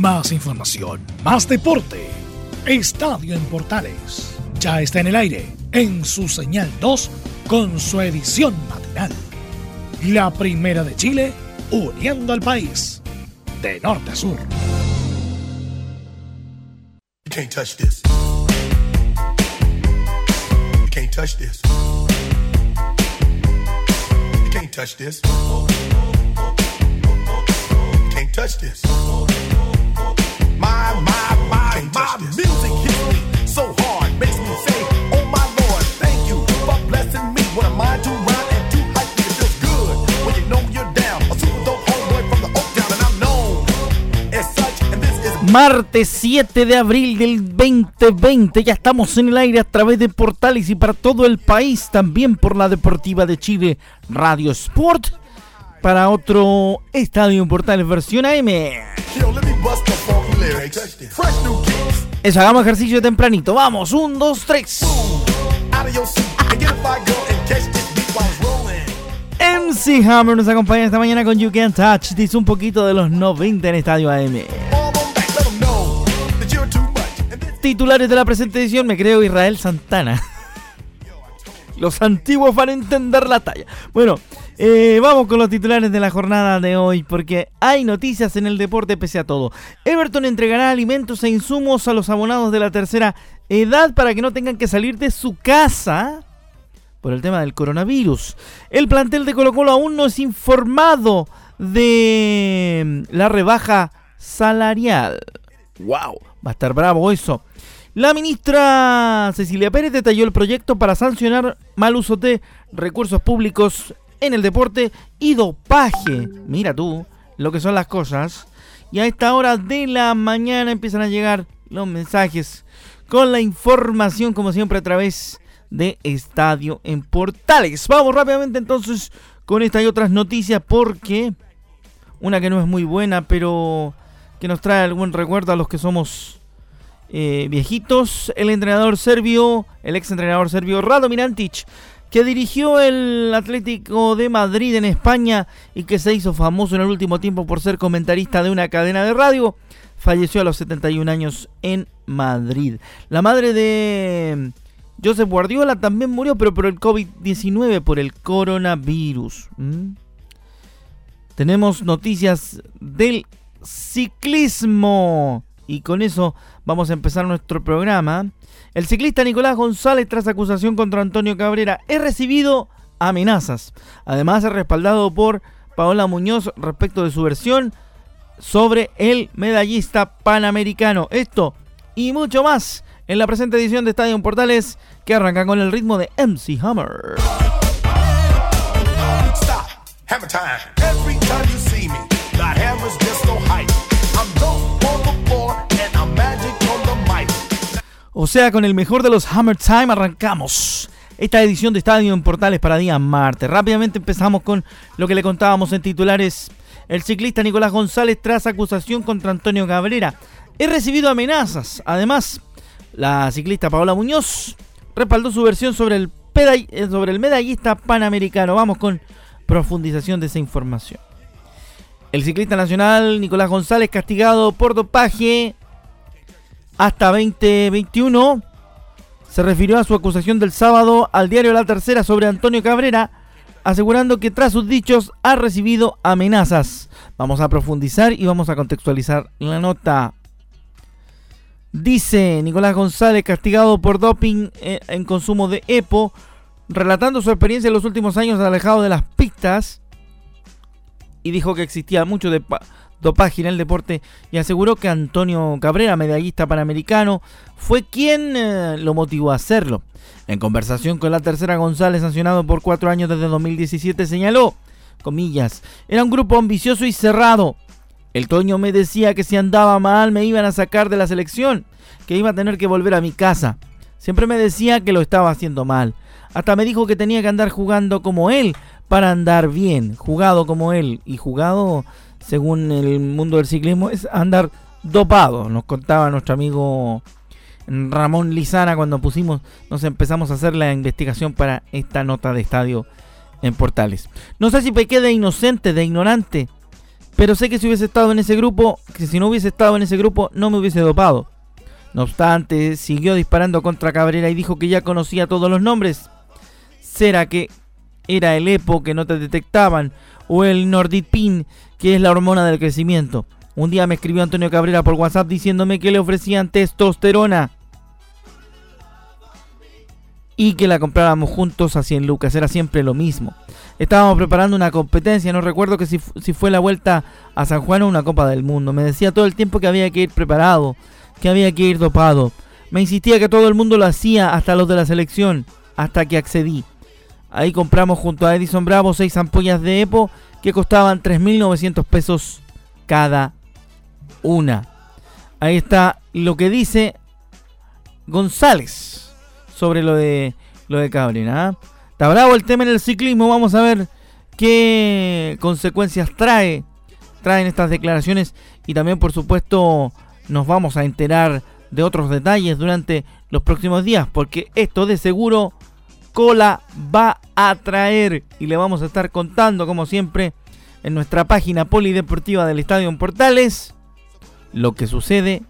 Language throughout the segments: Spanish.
Más información, más deporte. Estadio en Portales. Ya está en el aire, en su señal 2, con su edición matinal. La primera de Chile, uniendo al país, de norte a sur. You can't touch this. You can't touch this. You can't touch this. You can't touch this. Martes 7 de abril del 2020, ya estamos en el aire a través de Portales y para todo el país, también por la Deportiva de Chile Radio Sport, para otro Estadio Portales versión AM. Eso, hagamos ejercicio tempranito, vamos, 1, 2, 3. Out of your seat and get a fire girl and catch this beat while it's rolling. MC Hammer nos acompaña esta mañana con You Can Touch, dice un poquito de los 90 en Estadio AM. 'em Titulares de la presente edición, me creo Israel Santana. Los antiguos van a entender la talla. Bueno, eh, vamos con los titulares de la jornada de hoy, porque hay noticias en el deporte pese a todo. Everton entregará alimentos e insumos a los abonados de la tercera edad para que no tengan que salir de su casa por el tema del coronavirus. El plantel de Colo Colo aún no es informado de la rebaja salarial. ¡Wow! Va a estar bravo eso. La ministra Cecilia Pérez detalló el proyecto para sancionar mal uso de recursos públicos en el deporte y dopaje. Mira tú lo que son las cosas. Y a esta hora de la mañana empiezan a llegar los mensajes con la información, como siempre, a través de Estadio en Portales. Vamos rápidamente entonces con esta y otras noticias porque una que no es muy buena, pero que nos trae algún recuerdo a los que somos eh, viejitos. El entrenador serbio, el ex entrenador serbio Radomir Antic, que dirigió el Atlético de Madrid en España y que se hizo famoso en el último tiempo por ser comentarista de una cadena de radio, falleció a los 71 años en Madrid. La madre de Josep Guardiola también murió, pero por el COVID-19, por el coronavirus. Tenemos noticias del ciclismo. Y con eso vamos a empezar nuestro programa. El ciclista Nicolás González, tras acusación contra Antonio Cabrera, es recibido amenazas. Además, es respaldado por Paola Muñoz respecto de su versión sobre el medallista panamericano. Esto y mucho más en la presente edición de Estadio Portales que arranca con el ritmo de MC Hammer. Hammer time. Hype. O sea, con el mejor de los Hammer Time arrancamos esta edición de Estadio en Portales para día martes. Rápidamente empezamos con lo que le contábamos en titulares. El ciclista Nicolás González tras acusación contra Antonio Cabrera. He recibido amenazas. Además, la ciclista Paola Muñoz respaldó su versión sobre el, eh, sobre el medallista panamericano. Vamos con profundización de esa información. El ciclista nacional Nicolás González castigado por dopaje hasta 2021 se refirió a su acusación del sábado al diario La Tercera sobre Antonio Cabrera, asegurando que tras sus dichos ha recibido amenazas. Vamos a profundizar y vamos a contextualizar la nota. Dice Nicolás González, castigado por doping eh, en consumo de EPO, relatando su experiencia en los últimos años alejado de las pistas, y dijo que existía mucho de dopaje en el deporte y aseguró que Antonio Cabrera, medallista panamericano, fue quien eh, lo motivó a hacerlo. En conversación con la tercera González, sancionado por cuatro años desde 2017, señaló, comillas, era un grupo ambicioso y cerrado. El Toño me decía que si andaba mal me iban a sacar de la selección, que iba a tener que volver a mi casa. Siempre me decía que lo estaba haciendo mal. Hasta me dijo que tenía que andar jugando como él para andar bien, jugado como él y jugado según el mundo del ciclismo es andar dopado, nos contaba nuestro amigo Ramón Lizana cuando pusimos, nos empezamos a hacer la investigación para esta nota de estadio en Portales. No sé si pequé de inocente, de ignorante, Pero sé que si hubiese estado en ese grupo, que si no hubiese estado en ese grupo, no me hubiese dopado. No obstante, siguió disparando contra Cabrera y dijo que ya conocía todos los nombres. ¿Será que era el EPO que no te detectaban? ¿O el Nordipin, que es la hormona del crecimiento? Un día me escribió Antonio Cabrera por WhatsApp diciéndome que le ofrecían testosterona. Y que la compráramos juntos a 100 lucas. Era siempre lo mismo. Estábamos preparando una competencia. No recuerdo que si, si fue la vuelta a San Juan o una Copa del Mundo. Me decía todo el tiempo que había que ir preparado que había que ir dopado. Me insistía que todo el mundo lo hacía, hasta los de la selección, hasta que accedí. Ahí compramos junto a Edison Bravo seis ampollas de EPO que costaban 3.900 pesos cada una. Ahí está lo que dice González sobre lo de lo de Cabrera. ¿ah? Está bravo el tema en el ciclismo. Vamos a ver qué consecuencias trae traen estas declaraciones y también por supuesto nos vamos a enterar de otros detalles durante los próximos días, porque esto de seguro cola va a traer y le vamos a estar contando como siempre en nuestra página polideportiva del Estadio en Portales lo que sucede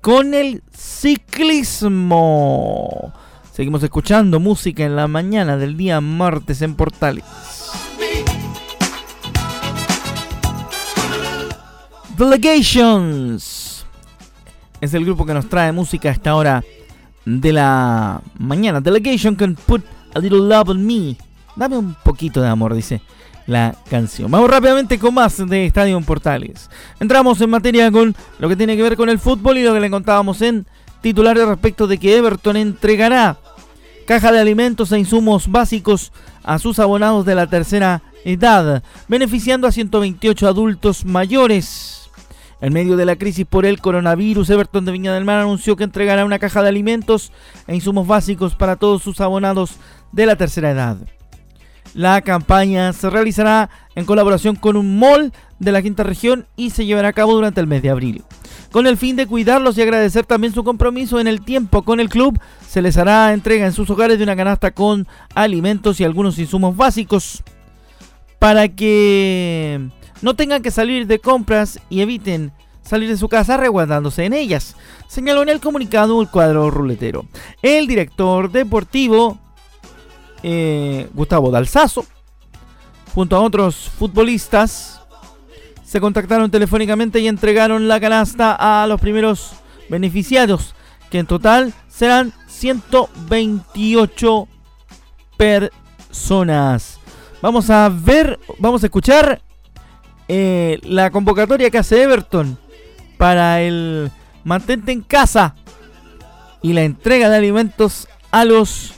con el ciclismo. Seguimos escuchando música en la mañana del día martes en Portales. Delegations es el grupo que nos trae música a esta hora de la mañana. Delegation can put a little love on me. Dame un poquito de amor, dice la canción. Vamos rápidamente con más de Estadio Portales. Entramos en materia con lo que tiene que ver con el fútbol y lo que le contábamos en titulares respecto de que Everton entregará caja de alimentos e insumos básicos a sus abonados de la tercera edad, beneficiando a 128 adultos mayores. En medio de la crisis por el coronavirus, Everton de Viña del Mar anunció que entregará una caja de alimentos e insumos básicos para todos sus abonados de la tercera edad. La campaña se realizará en colaboración con un mall de la quinta región y se llevará a cabo durante el mes de abril. Con el fin de cuidarlos y agradecer también su compromiso en el tiempo con el club, se les hará entrega en sus hogares de una canasta con alimentos y algunos insumos básicos para que no tengan que salir de compras y eviten salir de su casa resguardándose en ellas, señaló en el comunicado el cuadro ruletero. El director deportivo eh, Gustavo Dalsazo, junto a otros futbolistas, se contactaron telefónicamente y entregaron la canasta a los primeros beneficiarios, que en total serán 128 personas. Vamos a ver, vamos a escuchar eh, la convocatoria que hace Everton para el mantente en casa y la entrega de alimentos a los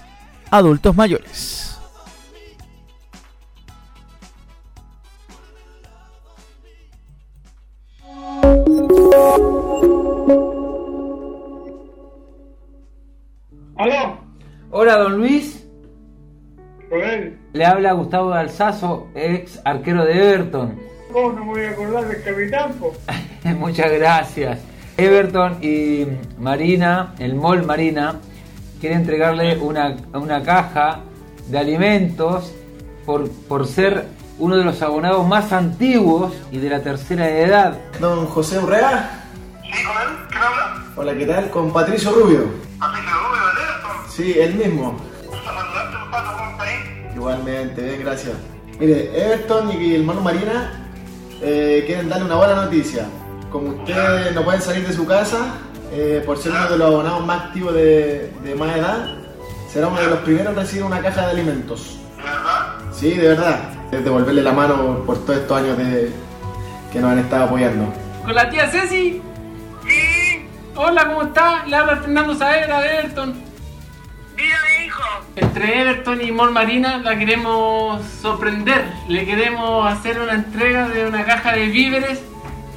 adultos mayores. ¿Aló? Hola, don Luis. ¿Con él? Le habla Gustavo Alzazo, ex arquero de Everton. ¿Cómo no me voy a acordar del capitán? Muchas gracias. Everton y Marina, el Mall Marina, quiere entregarle una, una caja de alimentos por, por ser uno de los abonados más antiguos y de la tercera edad. Don José Urrea. ¿Sí, con él? ¿Quién habla? Hola, ¿qué tal? Con Patricio Rubio. Patricio Rubio de Everton. Sí, el mismo. Igualmente, bien, gracias. Mire, Everton y el Mano Marina eh, quieren darle una buena noticia. Como ustedes no pueden salir de su casa, eh, por ser uno de los abonados más activos de, de más edad, será uno de los primeros en recibir una caja de alimentos. ¿De verdad? Sí, de verdad. Es devolverle la mano por, todos estos años de, que nos han estado apoyando. Con la tía Ceci. Sí. Hola, ¿cómo está? Le habla Fernando Saavedra de Everton. Hijo. Entre Everton y Mall Marina la queremos sorprender. Le queremos hacer una entrega de una caja de víveres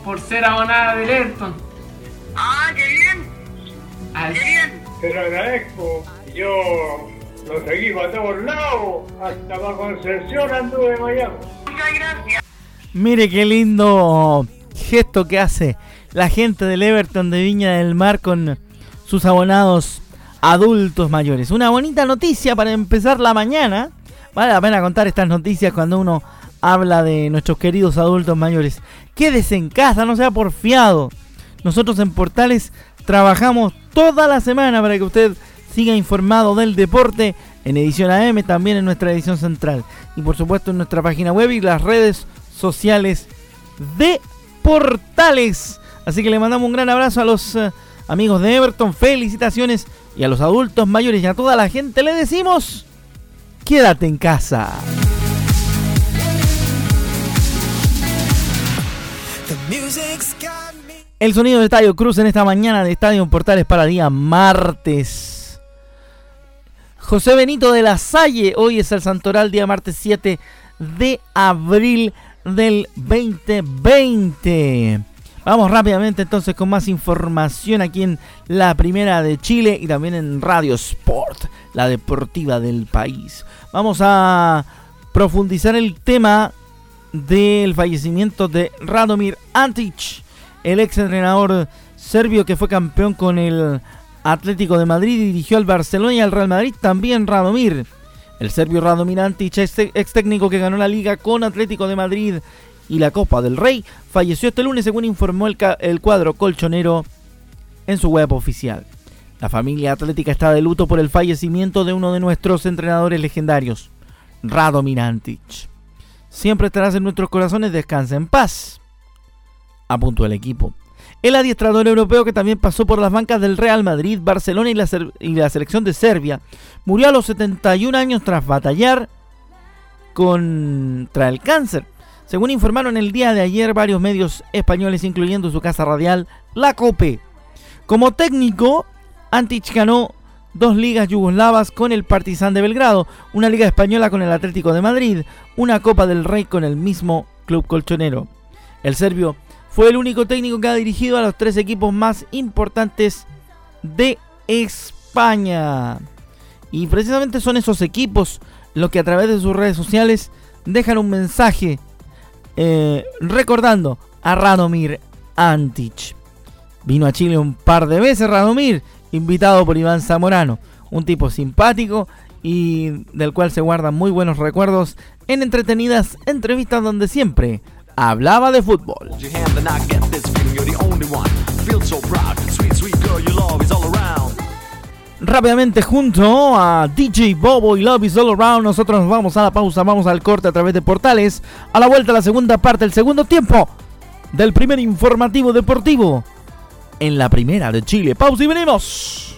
por ser abonada del Everton. Ah, qué bien. Al- Qué bien. Te lo agradezco. Yo lo seguí para todos lados. Hasta para Concepción anduve en Miami. Muchas gracias. Mire qué lindo gesto que hace la gente del Everton de Viña del Mar con sus abonados adultos mayores. Una bonita noticia para empezar la mañana. Vale la pena contar estas noticias cuando uno habla de nuestros queridos adultos mayores. Quédese en casa, no sea porfiado. Nosotros en Portales trabajamos toda la semana para que usted siga informado del deporte en edición AM, también en nuestra edición central. Y por supuesto en nuestra página web y las redes sociales de Portales. Así que le mandamos un gran abrazo a los eh, amigos de Everton, felicitaciones y a los adultos mayores y a toda la gente le decimos, quédate en casa. El sonido de Estadio Cruz en esta mañana de Estadio Portales para día martes. José Benito de la Salle, hoy es el Santoral, día martes 7 de abril del 2020. Vamos rápidamente entonces con más información aquí en la primera de Chile y también en Radio Sport, la deportiva del país. Vamos a profundizar el tema del fallecimiento de Radomir Antic, el ex entrenador serbio que fue campeón con el Atlético de Madrid y dirigió al Barcelona y al Real Madrid, también Radomir. El serbio Radomir Antic, ex técnico que ganó la liga con Atlético de Madrid y la Copa del Rey, falleció este lunes según informó el, cuadro colchonero en su web oficial. La familia atlética está de luto por el fallecimiento de uno de nuestros entrenadores legendarios, Radomir Antic. Siempre estarás en nuestros corazones, descansa en paz. Apuntó el equipo. El adiestrador europeo que también pasó por las bancas del Real Madrid, Barcelona y la selección de Serbia, murió a los 71 años tras batallar contra el cáncer según informaron el día de ayer varios medios españoles, incluyendo su casa radial, La Cope. Como técnico, Antich ganó dos ligas yugoslavas con el Partizan de Belgrado, una liga española con el Atlético de Madrid, una Copa del Rey con el mismo club colchonero. El serbio fue el único técnico que ha dirigido a los tres equipos más importantes de España. Y precisamente son esos equipos los que a través de sus redes sociales dejan un mensaje eh, recordando a Radomir Antic. Vino a Chile un par de veces Radomir, invitado por Iván Zamorano, un tipo simpático y del cual se guardan muy buenos recuerdos en entretenidas entrevistas donde siempre hablaba de fútbol. Rápidamente junto a DJ Bobo y Love is All Around, nosotros nos vamos a la pausa, vamos al corte a través de portales. A la vuelta, la segunda parte, el segundo tiempo del primer informativo deportivo en la primera de Chile. Pausa y venimos.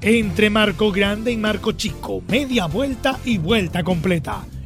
Entre Marco Grande y Marco Chico, media vuelta y vuelta completa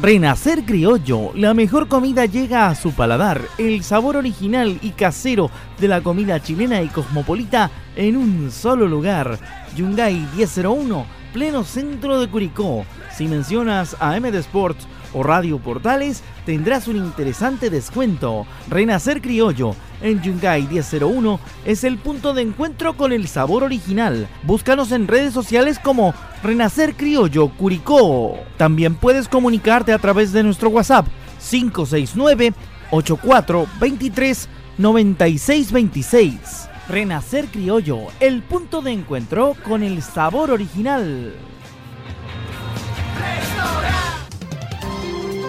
Renacer Criollo, la mejor comida llega a su paladar, el sabor original y casero de la comida chilena y cosmopolita en un solo lugar. Yungay 1001, pleno centro de Curicó. Si mencionas a MD Sports o Radio Portales, tendrás un interesante descuento. Renacer Criollo en Yungay 1001 es el punto de encuentro con el sabor original. Búscanos en redes sociales como Renacer Criollo Curicó. También puedes comunicarte a través de nuestro WhatsApp 569 8423 9626. Renacer Criollo, el punto de encuentro con el sabor original.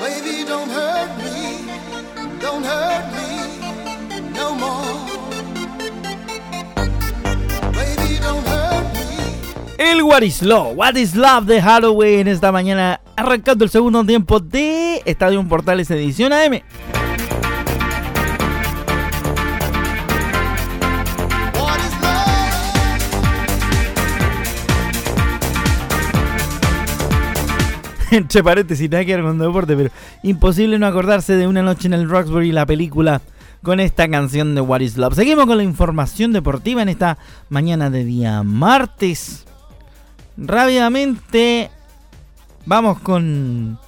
Baby, don't hurt me. Don't hurt me no more. Baby, don't hurt me. El What is Love, What is Love de Halloween esta mañana, arrancando el segundo tiempo de Estadio Portales Edición AM. Entre paréntesis, nada que ver con deporte, pero imposible no acordarse de una noche en el Roxbury, la película, con esta canción de What is Love. Seguimos con la información deportiva en esta mañana de día martes. Rápidamente, vamos con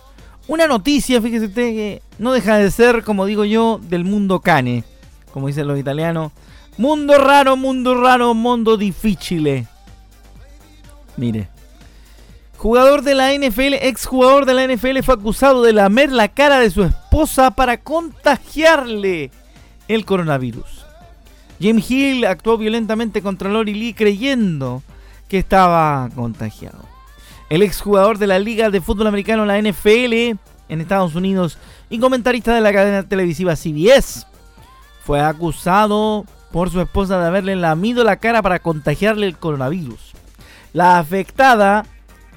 una noticia, fíjese usted, que no deja de ser, como digo yo, del mundo cane, como dicen los italianos. Mundo raro, mundo raro, mundo difficile. Mire. Jugador de la NFL, exjugador de la NFL, fue acusado de lamer la cara de su esposa para contagiarle el coronavirus. Jim Hill actuó violentamente contra Lori Lee creyendo que estaba contagiado. El exjugador de la Liga de Fútbol Americano, la NFL, en Estados Unidos, y comentarista de la cadena televisiva CBS, fue acusado por su esposa de haberle lamido la cara para contagiarle el coronavirus. La afectada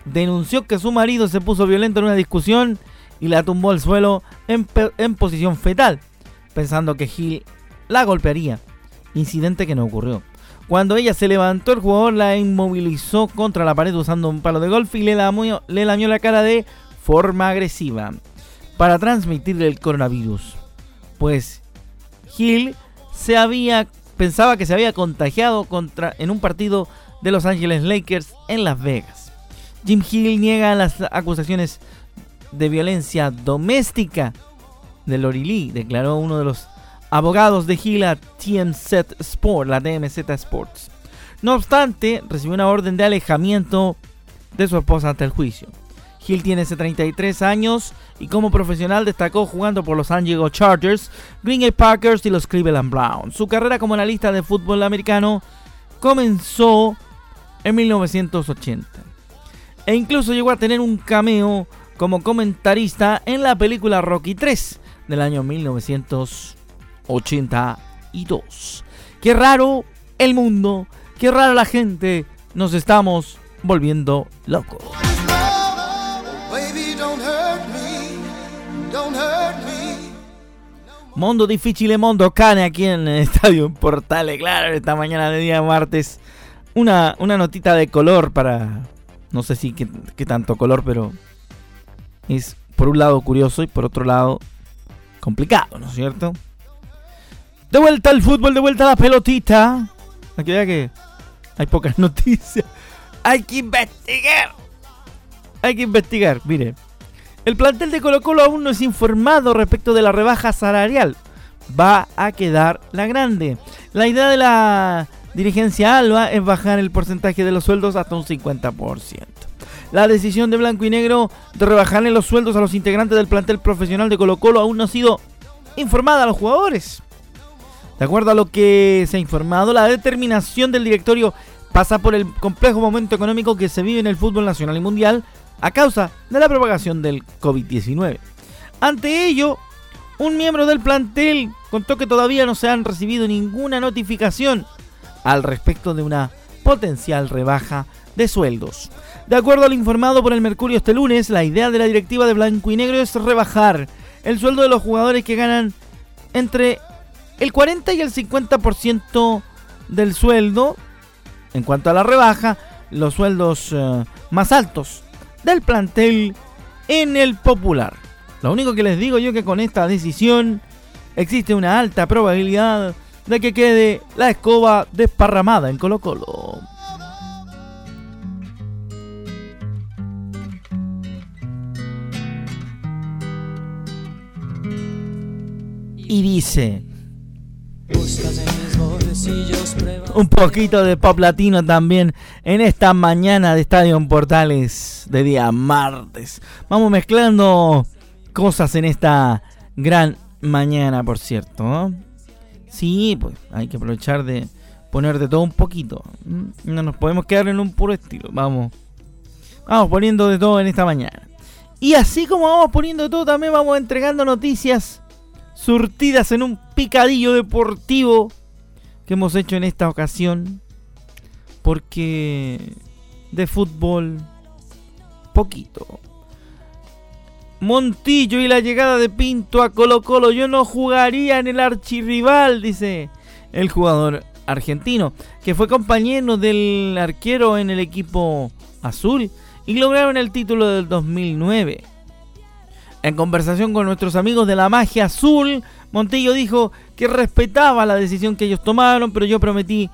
denunció que su marido se puso violento en una discusión y la tumbó al suelo en, posición fetal, pensando que Gil la golpearía, incidente que no ocurrió. Cuando ella se levantó, el jugador la inmovilizó contra la pared usando un palo de golf y le lamió, la cara de forma agresiva para transmitirle el coronavirus. Pues Hill se había pensaba que se había contagiado en un partido de Los Angeles Lakers en Las Vegas. Jim Hill niega las acusaciones de violencia doméstica de Lori Lee, declaró uno de los abogados de Hill a TMZ Sport, la TMZ Sports. No obstante, recibió una orden de alejamiento de su esposa ante el juicio. Hill tiene ese 33 años y como profesional destacó jugando por los San Diego Chargers, Green Bay Packers y los Cleveland Browns. Su carrera como analista de fútbol americano comenzó en 1980 e incluso llegó a tener un cameo como comentarista en la película Rocky 3 del año 1982. Qué raro el mundo, qué raro la gente, nos estamos volviendo locos. Mundo difícil, mundo cane aquí en el Estadio Portales, claro, esta mañana de día martes. Una, una notita de color para... No sé si qué, tanto color, pero es por un lado curioso y por otro lado complicado, ¿no es cierto? De vuelta al fútbol, de vuelta a la pelotita. Aquí vea que hay pocas noticias. Hay que investigar. Hay que investigar, mire. El plantel de Colo Colo aún no es informado respecto de la rebaja salarial. Va a quedar la grande. La idea de la dirigencia Alba es bajar el porcentaje de los sueldos hasta un 50%. La decisión de Blanco y Negro de rebajarle los sueldos a los integrantes del plantel profesional de Colo Colo aún no ha sido informada a los jugadores. De acuerdo a lo que se ha informado, la determinación del directorio pasa por el complejo momento económico que se vive en el fútbol nacional y mundial a causa de la propagación del COVID-19. Ante ello, un miembro del plantel contó que todavía no se han recibido ninguna notificación al respecto de una potencial rebaja de sueldos. De acuerdo al informado por el Mercurio este lunes, la idea de la directiva de Blanco y Negro es rebajar el sueldo de los jugadores que ganan entre el 40 y el 50% del sueldo. En cuanto a la rebaja, los sueldos eh, más altos del plantel en el popular. Lo único que les digo yo que con esta decisión existe una alta probabilidad de que quede la escoba desparramada en Colo Colo. Y dice... Un poquito de pop latino también en esta mañana de Estadio Portales de día martes. Vamos mezclando cosas en esta gran mañana, por cierto. Sí, pues hay que aprovechar de poner de todo un poquito. Mm, no nos podemos quedar en un puro estilo. Vamos. Vamos poniendo de todo en esta mañana. Y así como vamos poniendo de todo, también vamos entregando noticias surtidas en un picadillo deportivo que hemos hecho en esta ocasión. Porque de fútbol, poquito. Montillo y la llegada de Pinto a Colo Colo. Yo no jugaría en el archirrival, dice el jugador argentino, que fue compañero del arquero en el equipo azul y lograron el título del 2009. En conversación con nuestros amigos de la magia azul, Montillo dijo que respetaba la decisión que ellos tomaron, pero yo prometí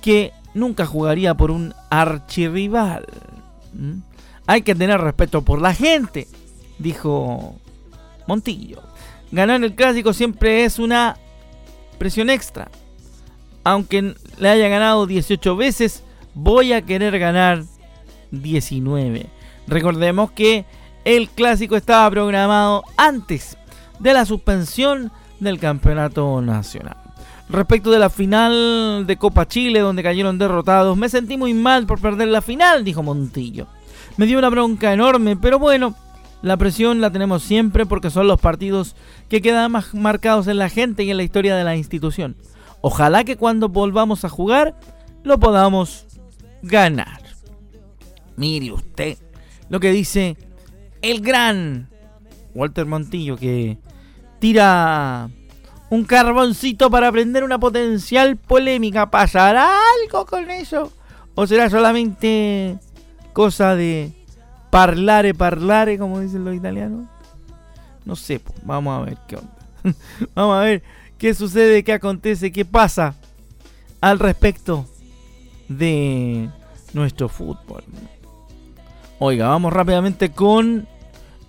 que nunca jugaría por un archirrival. ¿Mm? Hay que tener respeto por la gente, dijo Montillo. Ganar el clásico siempre es una presión extra. Aunque le haya ganado 18 veces, voy a querer ganar 19. Recordemos que el clásico estaba programado antes de la suspensión del campeonato nacional. Respecto de la final de Copa Chile, donde cayeron derrotados, me sentí muy mal por perder la final, dijo Montillo. Me dio una bronca enorme, pero bueno, la presión la tenemos siempre porque son los partidos que quedan más marcados en la gente y en la historia de la institución. Ojalá que cuando volvamos a jugar lo podamos ganar. Mire usted lo que dice el gran Walter Montillo que tira un carboncito para prender una potencial polémica. ¿Pasará algo con eso? ¿O será solamente cosa de parlare, parlare, como dicen los italianos? No sé, vamos a ver qué onda. vamos a ver qué sucede, qué acontece, qué pasa al respecto de nuestro fútbol. Oiga, vamos rápidamente con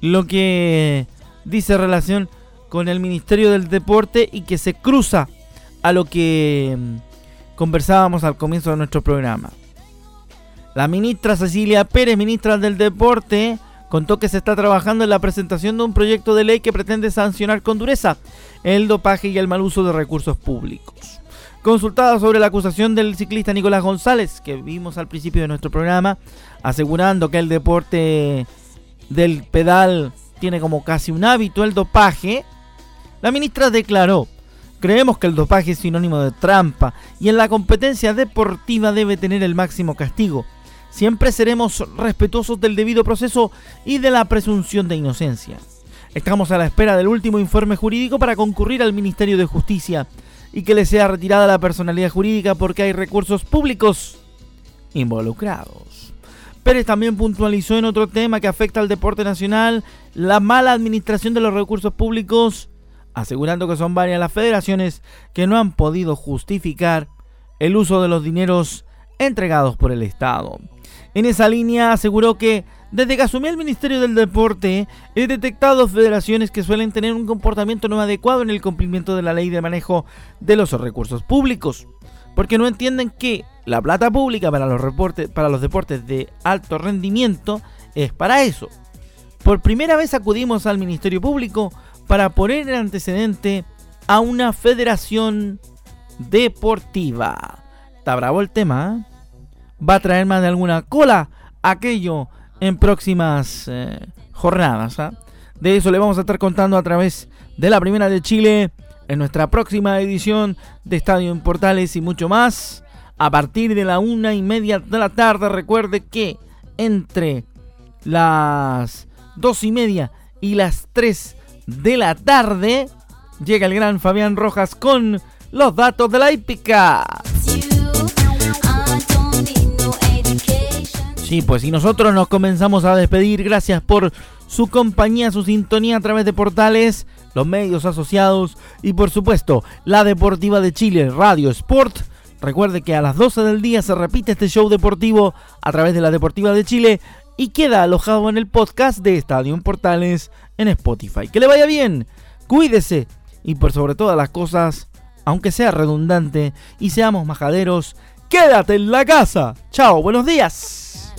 lo que dice relación con el Ministerio del Deporte y que se cruza a lo que mm, conversábamos al comienzo de nuestro programa. La ministra Cecilia Pérez, ministra del Deporte, contó que se está trabajando en la presentación de un proyecto de ley que pretende sancionar con dureza el dopaje y el mal uso de recursos públicos. Consultada sobre la acusación del ciclista Nicolás González, que vimos al principio de nuestro programa, asegurando que el deporte del pedal tiene como casi un hábito el dopaje, la ministra declaró, creemos que el dopaje es sinónimo de trampa y en la competencia deportiva debe tener el máximo castigo. Siempre seremos respetuosos del debido proceso y de la presunción de inocencia. Estamos a la espera del último informe jurídico para concurrir al Ministerio de Justicia y que le sea retirada la personalidad jurídica porque hay recursos públicos involucrados. Pérez también puntualizó en otro tema que afecta al deporte nacional la mala administración de los recursos públicos asegurando que son varias las federaciones que no han podido justificar el uso de los dineros entregados por el Estado. En esa línea aseguró que desde que asumió el Ministerio del Deporte, he detectado federaciones que suelen tener un comportamiento no adecuado en el cumplimiento de la ley de manejo de los recursos públicos, porque no entienden que la plata pública para los, deportes de alto rendimiento es para eso. Por primera vez acudimos al Ministerio Público para poner el antecedente a una federación deportiva. Está bravo el tema. ¿eh? Va a traer más de alguna cola aquello en próximas eh, jornadas. ¿ah? De eso le vamos a estar contando a través de la Primera de Chile en nuestra próxima edición de Estadio en Portales y mucho más. A partir de la una y media de la tarde, recuerde que entre las dos y media y las tres de la tarde llega el gran Fabián Rojas con los datos de la hípica. Sí, pues y nosotros nos comenzamos a despedir. Gracias por su compañía, su sintonía a través de portales, los medios asociados y por supuesto la Deportiva de Chile, Radio Sport. Recuerde que a las 12 del día se repite este show deportivo a través de la Deportiva de Chile y queda alojado en el podcast de Estadio Portales en Spotify. Que le vaya bien, cuídese y por sobre todas las cosas, aunque sea redundante y seamos majaderos, quédate en la casa. Chao, buenos días.